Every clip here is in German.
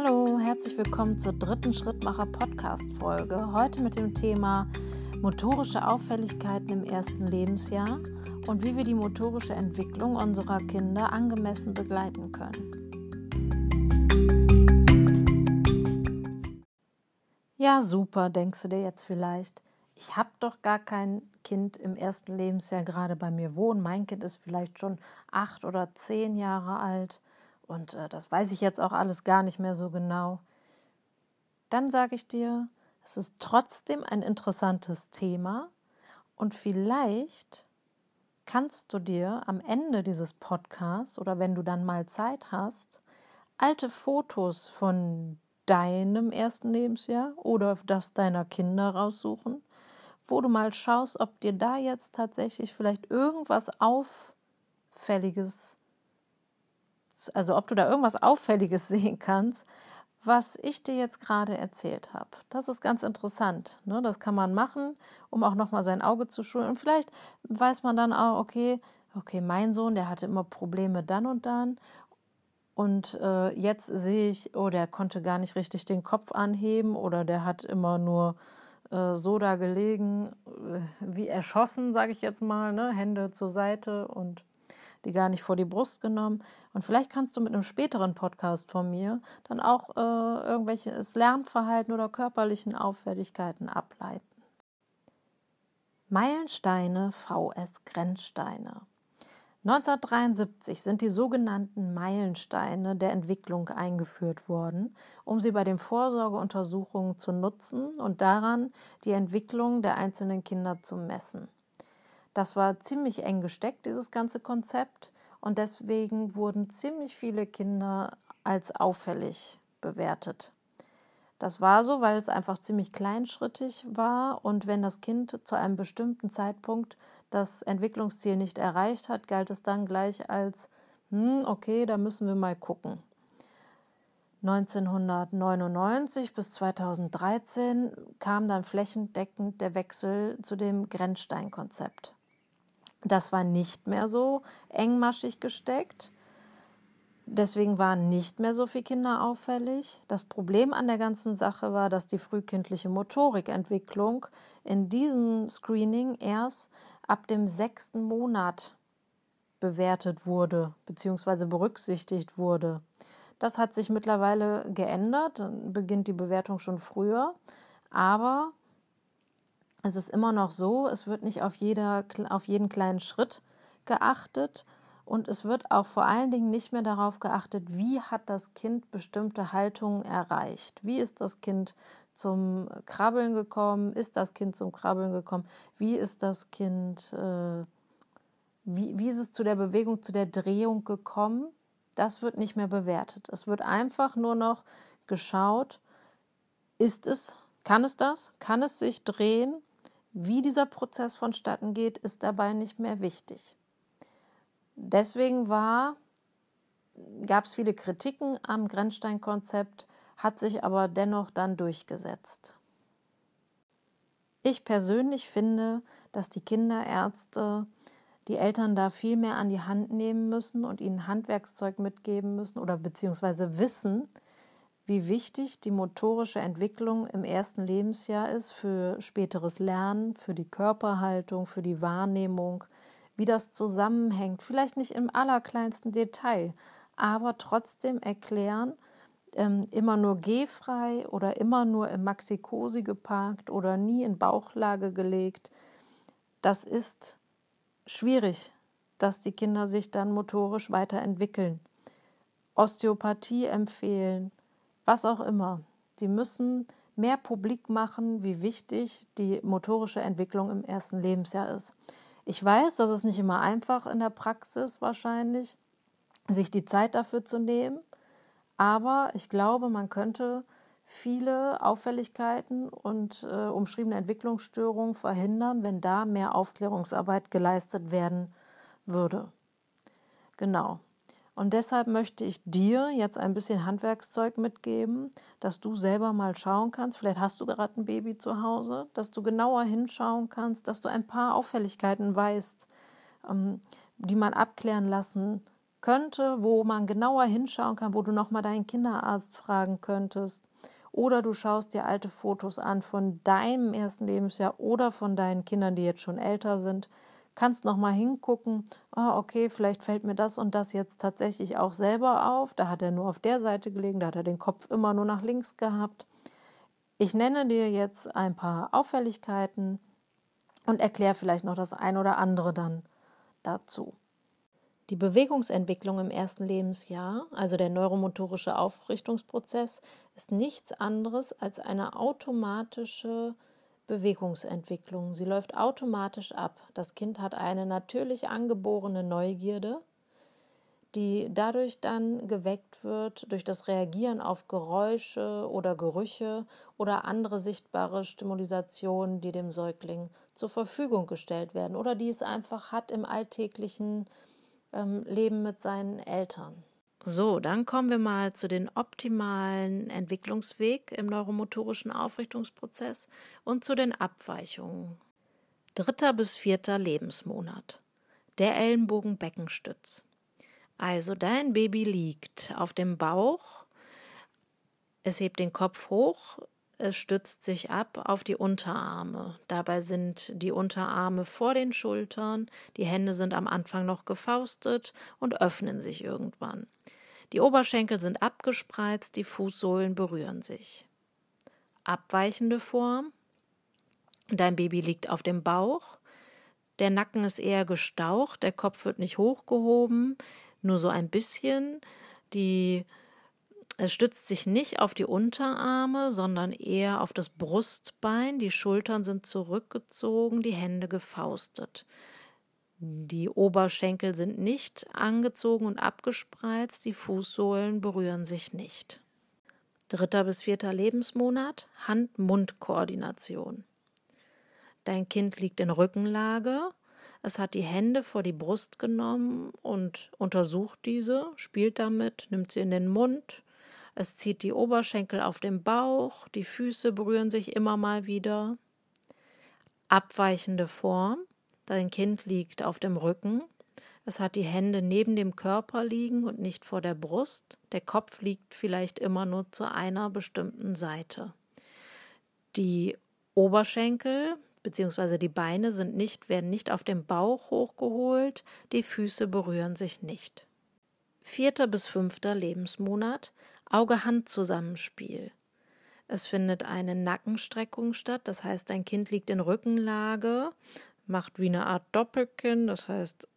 Hallo, herzlich willkommen zur dritten Schrittmacher Podcast Folge. Heute mit dem Thema motorische Auffälligkeiten im ersten Lebensjahr und wie wir die motorische Entwicklung unserer Kinder angemessen begleiten können. Ja, super, denkst du dir jetzt vielleicht. Ich habe doch gar kein Kind im ersten Lebensjahr gerade bei mir wohnen. Mein Kind ist vielleicht schon acht oder zehn Jahre alt und äh, das weiß ich jetzt auch alles gar nicht mehr so genau. Dann sage ich dir, es ist trotzdem ein interessantes Thema und vielleicht kannst du dir am Ende dieses Podcasts oder wenn du dann mal Zeit hast, alte Fotos von deinem ersten Lebensjahr oder das deiner Kinder raussuchen, wo du mal schaust, ob dir da jetzt tatsächlich vielleicht irgendwas Auffälliges, also ob du da irgendwas Auffälliges sehen kannst, was ich dir jetzt gerade erzählt habe. Das ist ganz interessant. Ne? Das kann man machen, um auch nochmal sein Auge zu schulen. Und vielleicht weiß man dann auch, okay, okay, mein Sohn, der hatte immer Probleme dann und dann. Und äh, jetzt sehe ich, oh, der konnte gar nicht richtig den Kopf anheben oder der hat immer nur äh, so da gelegen, äh, wie erschossen, sage ich jetzt mal, ne? Hände zur Seite und die gar nicht vor die Brust genommen. Und vielleicht kannst du mit einem späteren Podcast von mir dann auch äh, irgendwelches Lernverhalten oder körperlichen Auffälligkeiten ableiten. Meilensteine VS Grenzsteine. 1973 sind die sogenannten Meilensteine der Entwicklung eingeführt worden, um sie bei den Vorsorgeuntersuchungen zu nutzen und daran die Entwicklung der einzelnen Kinder zu messen. Das war ziemlich eng gesteckt, dieses ganze Konzept, und deswegen wurden ziemlich viele Kinder als auffällig bewertet. Das war so, weil es einfach ziemlich kleinschrittig war und wenn das Kind zu einem bestimmten Zeitpunkt das Entwicklungsziel nicht erreicht hat, galt es dann gleich als, hm, okay, da müssen wir mal gucken. 1999 bis 2013 kam dann flächendeckend der Wechsel zu dem Grenzsteinkonzept. Das war nicht mehr so engmaschig gesteckt. Deswegen waren nicht mehr so viele Kinder auffällig. Das Problem an der ganzen Sache war, dass die frühkindliche Motorikentwicklung in diesem Screening erst ab dem sechsten Monat bewertet wurde bzw. berücksichtigt wurde. Das hat sich mittlerweile geändert, beginnt die Bewertung schon früher, aber es ist immer noch so, es wird nicht auf, jeder, auf jeden kleinen Schritt geachtet, und es wird auch vor allen Dingen nicht mehr darauf geachtet, wie hat das Kind bestimmte Haltungen erreicht. Wie ist das Kind zum Krabbeln gekommen? Ist das Kind zum Krabbeln gekommen? Wie ist das Kind, äh, wie, wie ist es zu der Bewegung, zu der Drehung gekommen? Das wird nicht mehr bewertet. Es wird einfach nur noch geschaut, ist es, kann es das? Kann es sich drehen? Wie dieser Prozess vonstatten geht, ist dabei nicht mehr wichtig. Deswegen gab es viele Kritiken am Grenzstein-Konzept, hat sich aber dennoch dann durchgesetzt. Ich persönlich finde, dass die Kinderärzte die Eltern da viel mehr an die Hand nehmen müssen und ihnen Handwerkszeug mitgeben müssen oder beziehungsweise wissen, wie wichtig die motorische Entwicklung im ersten Lebensjahr ist für späteres Lernen, für die Körperhaltung, für die Wahrnehmung, wie das zusammenhängt, vielleicht nicht im allerkleinsten Detail, aber trotzdem erklären, ähm, immer nur gehfrei oder immer nur im Maxi-Cosi geparkt oder nie in Bauchlage gelegt. Das ist schwierig, dass die Kinder sich dann motorisch weiterentwickeln. Osteopathie empfehlen, was auch immer. Die müssen mehr publik machen, wie wichtig die motorische Entwicklung im ersten Lebensjahr ist. Ich weiß, das ist nicht immer einfach in der Praxis wahrscheinlich, sich die Zeit dafür zu nehmen, aber ich glaube, man könnte viele Auffälligkeiten und äh, umschriebene Entwicklungsstörungen verhindern, wenn da mehr Aufklärungsarbeit geleistet werden würde. Genau. Und deshalb möchte ich dir jetzt ein bisschen Handwerkszeug mitgeben, dass du selber mal schauen kannst. Vielleicht hast du gerade ein Baby zu Hause, dass du genauer hinschauen kannst, dass du ein paar Auffälligkeiten weißt, ähm, die man abklären lassen könnte, wo man genauer hinschauen kann, wo du nochmal deinen Kinderarzt fragen könntest. Oder du schaust dir alte Fotos an von deinem ersten Lebensjahr oder von deinen Kindern, die jetzt schon älter sind. Kannst nochmal hingucken, oh, okay, vielleicht fällt mir das und das jetzt tatsächlich auch selber auf. Da hat er nur auf der Seite gelegen, da hat er den Kopf immer nur nach links gehabt. Ich nenne dir jetzt ein paar Auffälligkeiten und erkläre vielleicht noch das ein oder andere dann dazu. Die Bewegungsentwicklung im ersten Lebensjahr, also der neuromotorische Aufrichtungsprozess, ist nichts anderes als eine automatische Bewegungsentwicklung. Sie läuft automatisch ab. Das Kind hat eine natürlich angeborene Neugierde, die dadurch dann geweckt wird durch das Reagieren auf Geräusche oder Gerüche oder andere sichtbare Stimulationen, die dem Säugling zur Verfügung gestellt werden oder die es einfach hat im alltäglichen ähm, Leben mit seinen Eltern. So, dann kommen wir mal zu den optimalen Entwicklungsweg im neuromotorischen Aufrichtungsprozess und zu den Abweichungen. Dritter bis vierter Lebensmonat. Der Ellenbogenbeckenstütz. Also dein Baby liegt auf dem Bauch, es hebt den Kopf hoch, es stützt sich ab auf die Unterarme. Dabei sind die Unterarme vor den Schultern, die Hände sind am Anfang noch gefaustet und öffnen sich irgendwann. Die Oberschenkel sind abgespreizt, die Fußsohlen berühren sich. Abweichende Form. Dein Baby liegt auf dem Bauch. Der Nacken ist eher gestaucht, der Kopf wird nicht hochgehoben, nur so ein bisschen. Die es stützt sich nicht auf die Unterarme, sondern eher auf das Brustbein. Die Schultern sind zurückgezogen, die Hände gefaustet. Die Oberschenkel sind nicht angezogen und abgespreizt, die Fußsohlen berühren sich nicht. Dritter bis vierter Lebensmonat Hand-Mund-Koordination. Dein Kind liegt in Rückenlage. Es hat die Hände vor die Brust genommen und untersucht diese, spielt damit, nimmt sie in den Mund, es zieht die Oberschenkel auf den Bauch, die Füße berühren sich immer mal wieder. Abweichende Form. Dein Kind liegt auf dem Rücken. Es hat die Hände neben dem Körper liegen und nicht vor der Brust. Der Kopf liegt vielleicht immer nur zu einer bestimmten Seite. Die Oberschenkel bzw. die Beine sind nicht, werden nicht auf dem Bauch hochgeholt, die Füße berühren sich nicht. Vierter bis fünfter Lebensmonat Auge-Hand-Zusammenspiel. Es findet eine Nackenstreckung statt, das heißt, dein Kind liegt in Rückenlage, macht wie eine Art Doppelkinn, das heißt,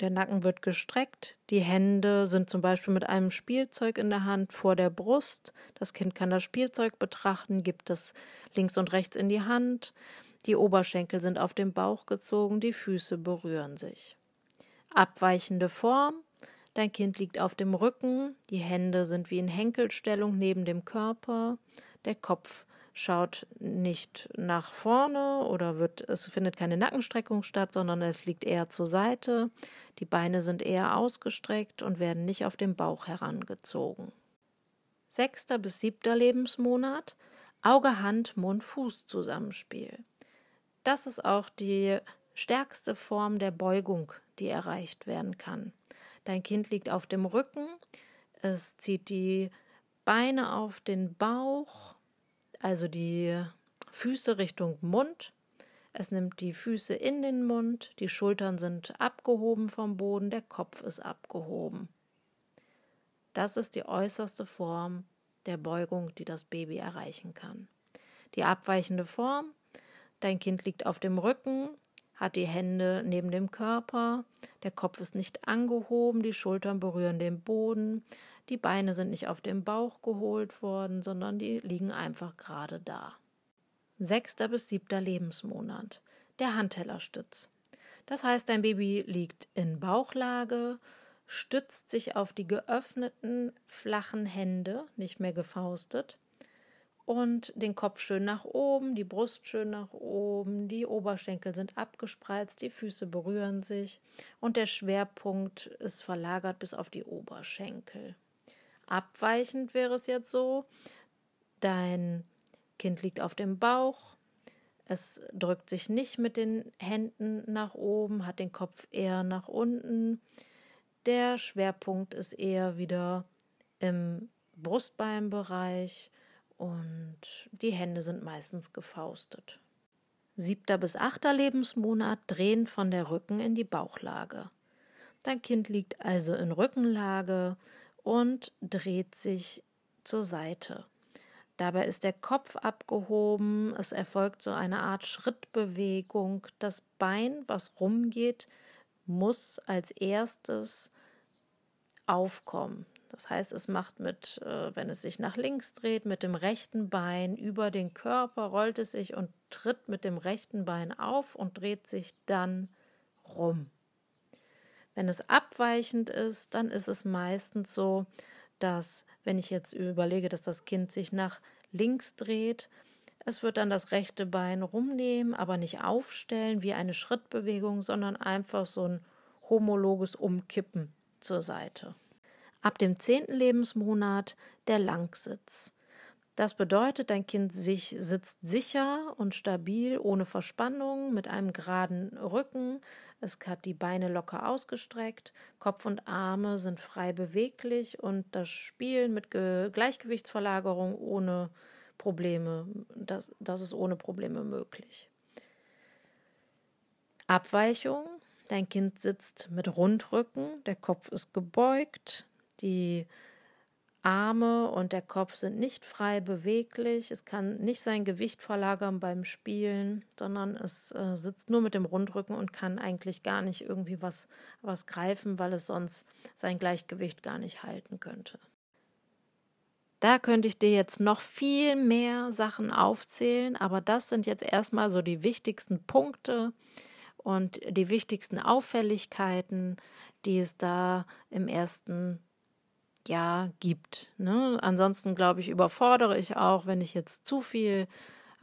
der Nacken wird gestreckt, die Hände sind zum Beispiel mit einem Spielzeug in der Hand vor der Brust, das Kind kann das Spielzeug betrachten, gibt es links und rechts in die Hand, die Oberschenkel sind auf den Bauch gezogen, die Füße berühren sich. Abweichende Form, Dein Kind liegt auf dem Rücken, die Hände sind wie in Henkelstellung neben dem Körper, der Kopf schaut nicht nach vorne oder wird, es findet keine Nackenstreckung statt, sondern es liegt eher zur Seite. Die Beine sind eher ausgestreckt und werden nicht auf den Bauch herangezogen. Sechster bis siebter Lebensmonat Auge, Hand, Mund, Fuß Zusammenspiel. Das ist auch die stärkste Form der Beugung, die erreicht werden kann. Dein Kind liegt auf dem Rücken, es zieht die Beine auf den Bauch, also die Füße Richtung Mund. Es nimmt die Füße in den Mund, die Schultern sind abgehoben vom Boden, der Kopf ist abgehoben. Das ist die äußerste Form der Beugung, die das Baby erreichen kann. Die abweichende Form, dein Kind liegt auf dem Rücken, hat die Hände neben dem Körper, der Kopf ist nicht angehoben, die Schultern berühren den Boden, die Beine sind nicht auf den Bauch geholt worden, sondern die liegen einfach gerade da. Sechster bis siebter Lebensmonat. Der Handtellerstütz. Das heißt, dein Baby liegt in Bauchlage, stützt sich auf die geöffneten, flachen Hände, nicht mehr gefaustet, und den Kopf schön nach oben, die Brust schön nach oben, die Oberschenkel sind abgespreizt, die Füße berühren sich und der Schwerpunkt ist verlagert bis auf die Oberschenkel. Abweichend wäre es jetzt so, dein Kind liegt auf dem Bauch, es drückt sich nicht mit den Händen nach oben, hat den Kopf eher nach unten, Der Schwerpunkt ist eher wieder im Brustbeinbereich und die Hände sind meistens gefaustet. Siebter bis achter Lebensmonat drehen von der Rücken in die Bauchlage. Dein Kind liegt also in Rückenlage und dreht sich zur Seite. Dabei ist der Kopf abgehoben, es erfolgt so eine Art Schrittbewegung. Das Bein, was rumgeht, muss als erstes aufkommen. Das heißt, es macht mit, äh, wenn es sich nach links dreht, mit dem rechten Bein über den Körper, rollt es sich und tritt mit dem rechten Bein auf und dreht sich dann rum. Wenn es abweichend ist, dann ist es meistens so, dass, wenn ich jetzt überlege, dass das Kind sich nach links dreht, es wird dann das rechte Bein rumnehmen, aber nicht aufstellen wie eine Schrittbewegung, sondern einfach so ein homologes Umkippen zur Seite. Ab dem zehnten Lebensmonat der Langsitz. Das bedeutet, dein Kind sich sitzt sicher und stabil, ohne Verspannung, mit einem geraden Rücken. Es hat die Beine locker ausgestreckt, Kopf und Arme sind frei beweglich und das Spielen mit Ge Gleichgewichtsverlagerung ohne Probleme, das, das ist ohne Probleme möglich. Abweichung. Dein Kind sitzt mit Rundrücken, der Kopf ist gebeugt, die Arme und der Kopf sind nicht frei beweglich. Es kann nicht sein Gewicht verlagern beim Spielen, sondern es äh, sitzt nur mit dem Rundrücken und kann eigentlich gar nicht irgendwie was, was greifen, weil es sonst sein Gleichgewicht gar nicht halten könnte. Da könnte ich dir jetzt noch viel mehr Sachen aufzählen, aber das sind jetzt erstmal so die wichtigsten Punkte und die wichtigsten Auffälligkeiten, die es da im ersten ja gibt. Ne? Ansonsten glaube ich, überfordere ich auch, wenn ich jetzt zu viel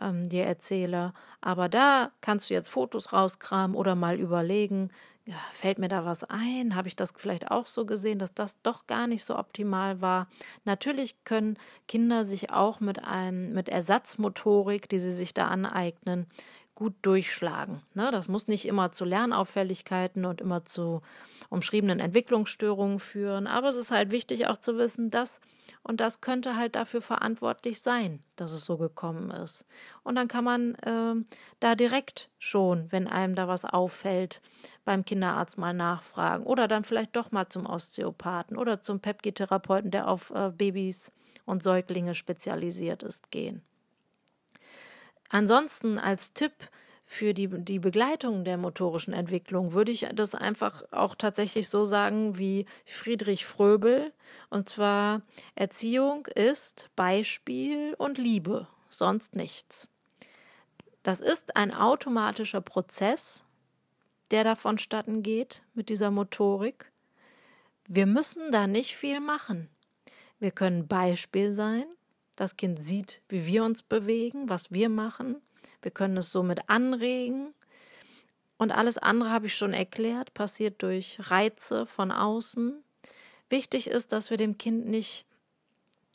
ähm, dir erzähle. Aber da kannst du jetzt Fotos rauskramen oder mal überlegen, ja, fällt mir da was ein? Habe ich das vielleicht auch so gesehen, dass das doch gar nicht so optimal war? Natürlich können Kinder sich auch mit einem mit Ersatzmotorik, die sie sich da aneignen, gut durchschlagen. Ne? Das muss nicht immer zu Lernauffälligkeiten und immer zu umschriebenen Entwicklungsstörungen führen, aber es ist halt wichtig auch zu wissen, dass und das könnte halt dafür verantwortlich sein, dass es so gekommen ist. Und dann kann man äh, da direkt schon, wenn einem da was auffällt, beim Kinderarzt mal nachfragen oder dann vielleicht doch mal zum Osteopathen oder zum Pepki-Therapeuten, der auf äh, Babys und Säuglinge spezialisiert ist, gehen. Ansonsten als Tipp für die, die Begleitung der motorischen Entwicklung würde ich das einfach auch tatsächlich so sagen wie Friedrich Fröbel. Und zwar Erziehung ist Beispiel und Liebe, sonst nichts. Das ist ein automatischer Prozess, der da vonstatten geht mit dieser Motorik. Wir müssen da nicht viel machen. Wir können Beispiel sein, das Kind sieht, wie wir uns bewegen, was wir machen. Wir können es somit anregen. Und alles andere habe ich schon erklärt, passiert durch Reize von außen. Wichtig ist, dass wir dem Kind nicht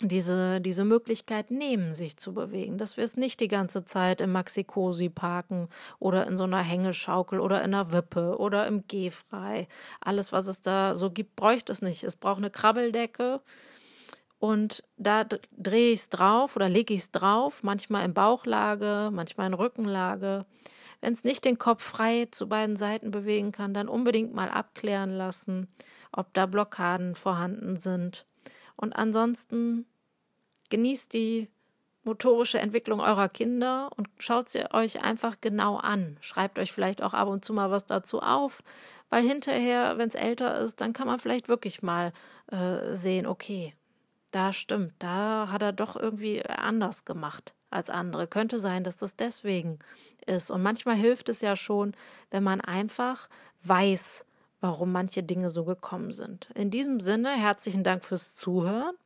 diese, diese Möglichkeit nehmen, sich zu bewegen, dass wir es nicht die ganze Zeit im Maxi-Cosi parken oder in so einer Hängeschaukel oder in einer Wippe oder im Gehfrei. Alles, was es da so gibt, bräuchte es nicht. Es braucht eine Krabbeldecke, und da drehe ich es drauf oder lege ich es drauf, manchmal in Bauchlage, manchmal in Rückenlage. Wenn es nicht den Kopf frei zu beiden Seiten bewegen kann, dann unbedingt mal abklären lassen, ob da Blockaden vorhanden sind. Und ansonsten genießt die motorische Entwicklung eurer Kinder und schaut sie euch einfach genau an. Schreibt euch vielleicht auch ab und zu mal was dazu auf, weil hinterher, wenn es älter ist, dann kann man vielleicht wirklich mal äh, sehen, okay, da stimmt, da hat er doch irgendwie anders gemacht als andere. Könnte sein, dass das deswegen ist. Und manchmal hilft es ja schon, wenn man einfach weiß, warum manche Dinge so gekommen sind. In diesem Sinne, herzlichen Dank fürs Zuhören.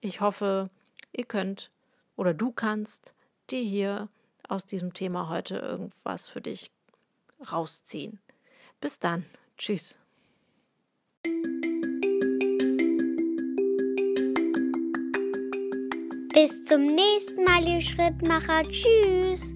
Ich hoffe, ihr könnt oder du kannst dir hier aus diesem Thema heute irgendwas für dich rausziehen. Bis dann. Tschüss. Bis zum nächsten Mal, ihr Schrittmacher. Tschüss.